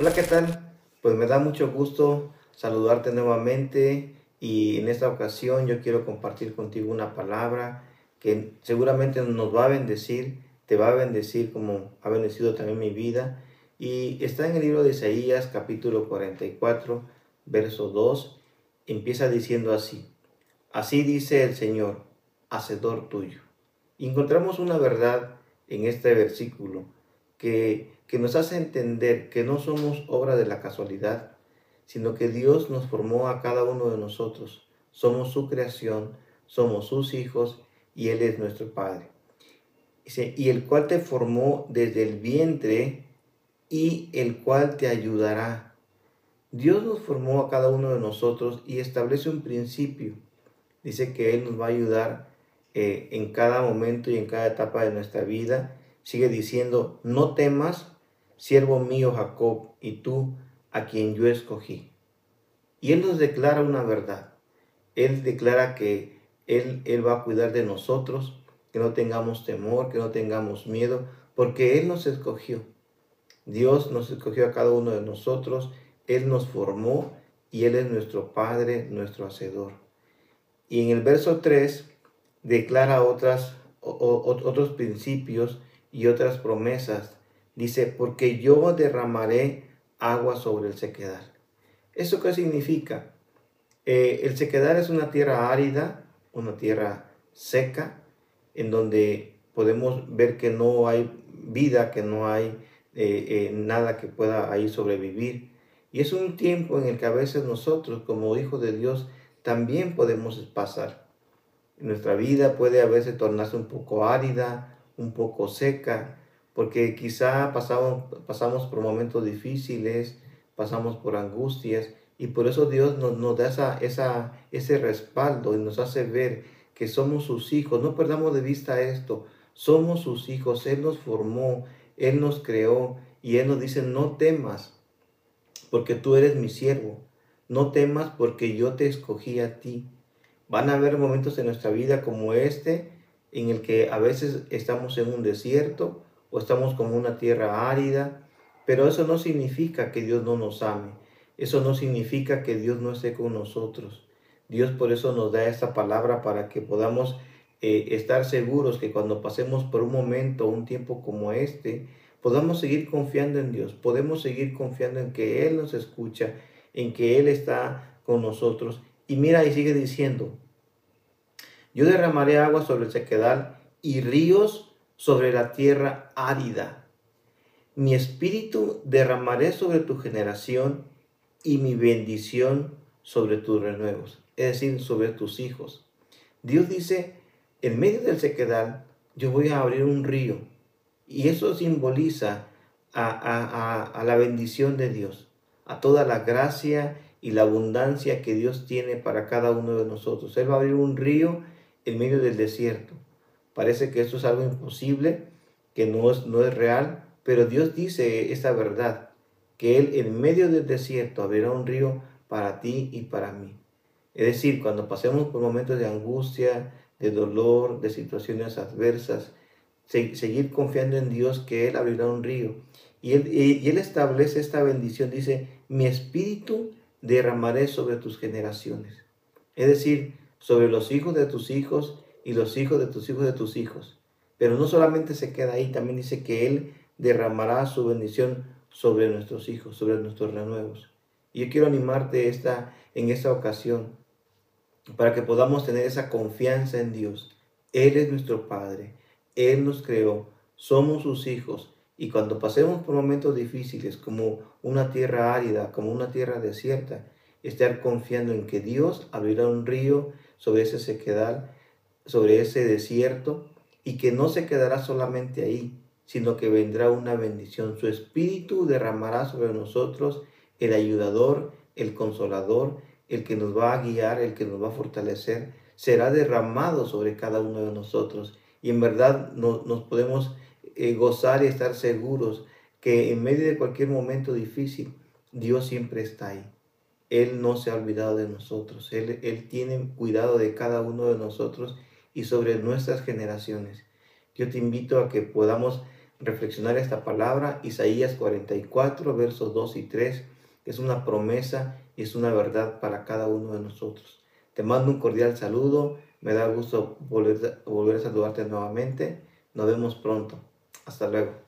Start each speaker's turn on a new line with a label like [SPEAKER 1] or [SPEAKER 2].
[SPEAKER 1] Hola, ¿qué tal? Pues me da mucho gusto saludarte nuevamente y en esta ocasión yo quiero compartir contigo una palabra que seguramente nos va a bendecir, te va a bendecir como ha bendecido también mi vida. Y está en el libro de Isaías capítulo 44, verso 2, empieza diciendo así, así dice el Señor, hacedor tuyo. encontramos una verdad en este versículo que, que nos hace entender que no somos obra de la casualidad, sino que Dios nos formó a cada uno de nosotros. Somos su creación, somos sus hijos y Él es nuestro Padre. y el cual te formó desde el vientre y el cual te ayudará. Dios nos formó a cada uno de nosotros y establece un principio. Dice que Él nos va a ayudar eh, en cada momento y en cada etapa de nuestra vida. Sigue diciendo, no temas, siervo mío Jacob, y tú a quien yo escogí. Y Él nos declara una verdad. Él declara que Él, Él va a cuidar de nosotros, que no tengamos temor, que no tengamos miedo, porque Él nos escogió. Dios nos escogió a cada uno de nosotros, Él nos formó y Él es nuestro Padre, nuestro Hacedor. Y en el verso 3 declara otras, otros principios y otras promesas. Dice, porque yo derramaré agua sobre el sequedal. ¿Eso qué significa? Eh, el sequedal es una tierra árida, una tierra seca, en donde podemos ver que no hay vida, que no hay eh, eh, nada que pueda ahí sobrevivir. Y es un tiempo en el que a veces nosotros, como hijos de Dios, también podemos pasar. Nuestra vida puede a veces tornarse un poco árida, un poco seca, porque quizá pasamos, pasamos por momentos difíciles, pasamos por angustias, y por eso Dios nos, nos da esa, esa, ese respaldo y nos hace ver que somos sus hijos. No perdamos de vista esto, somos sus hijos, Él nos formó, Él nos creó, y Él nos dice, no temas, porque tú eres mi siervo, no temas porque yo te escogí a ti. Van a haber momentos en nuestra vida como este, en el que a veces estamos en un desierto, o estamos como una tierra árida, pero eso no significa que Dios no nos ame, eso no significa que Dios no esté con nosotros. Dios por eso nos da esta palabra para que podamos eh, estar seguros que cuando pasemos por un momento, un tiempo como este, podamos seguir confiando en Dios, podemos seguir confiando en que Él nos escucha, en que Él está con nosotros. Y mira, y sigue diciendo, yo derramaré agua sobre el sequedal y ríos sobre la tierra árida. Mi espíritu derramaré sobre tu generación y mi bendición sobre tus renuevos, es decir, sobre tus hijos. Dios dice, en medio del sequedal, yo voy a abrir un río. Y eso simboliza a, a, la bendición de Dios, a toda la gracia y la abundancia que Dios tiene para cada uno de nosotros. Él va a abrir un río en medio del desierto. Parece que esto es algo imposible, que no es, no es real, pero Dios dice esta verdad, que Él en medio del desierto abrirá un río para ti y para mí. Es decir, cuando pasemos por momentos de angustia, de dolor, de situaciones adversas, seguir confiando en Dios que Él abrirá un río. Y él, y él establece esta bendición, dice, mi espíritu derramaré sobre tus generaciones. Es decir, sobre los hijos de tus hijos y los hijos de tus hijos de tus hijos. Pero no solamente se queda ahí, también dice que Él derramará su bendición sobre nuestros hijos, sobre nuestros renuevos. Y yo quiero animarte esta, en esta ocasión para que podamos tener esa confianza en Dios. Él es nuestro Padre, Él nos creó, somos sus hijos. Y cuando pasemos por momentos difíciles, como una tierra árida, como una tierra desierta, estar confiando en que Dios abrirá un río sobre ese sequedal sobre ese desierto y que no se quedará solamente ahí, sino que vendrá una bendición. Su espíritu derramará sobre nosotros el ayudador, el consolador, el que nos va a guiar, el que nos va a fortalecer, será derramado sobre cada uno de nosotros. Y en verdad nos podemos eh, gozar y estar seguros que en medio de cualquier momento difícil, Dios siempre está ahí. Él no se ha olvidado de nosotros. Él, él tiene cuidado de cada uno de nosotros y sobre nuestras generaciones. Yo te invito a que podamos reflexionar esta palabra, Isaías 44, versos 2 y 3, que es una promesa y es una verdad para cada uno de nosotros. Te mando un cordial saludo, me da gusto volver, volver a saludarte nuevamente. Nos vemos pronto. Hasta luego.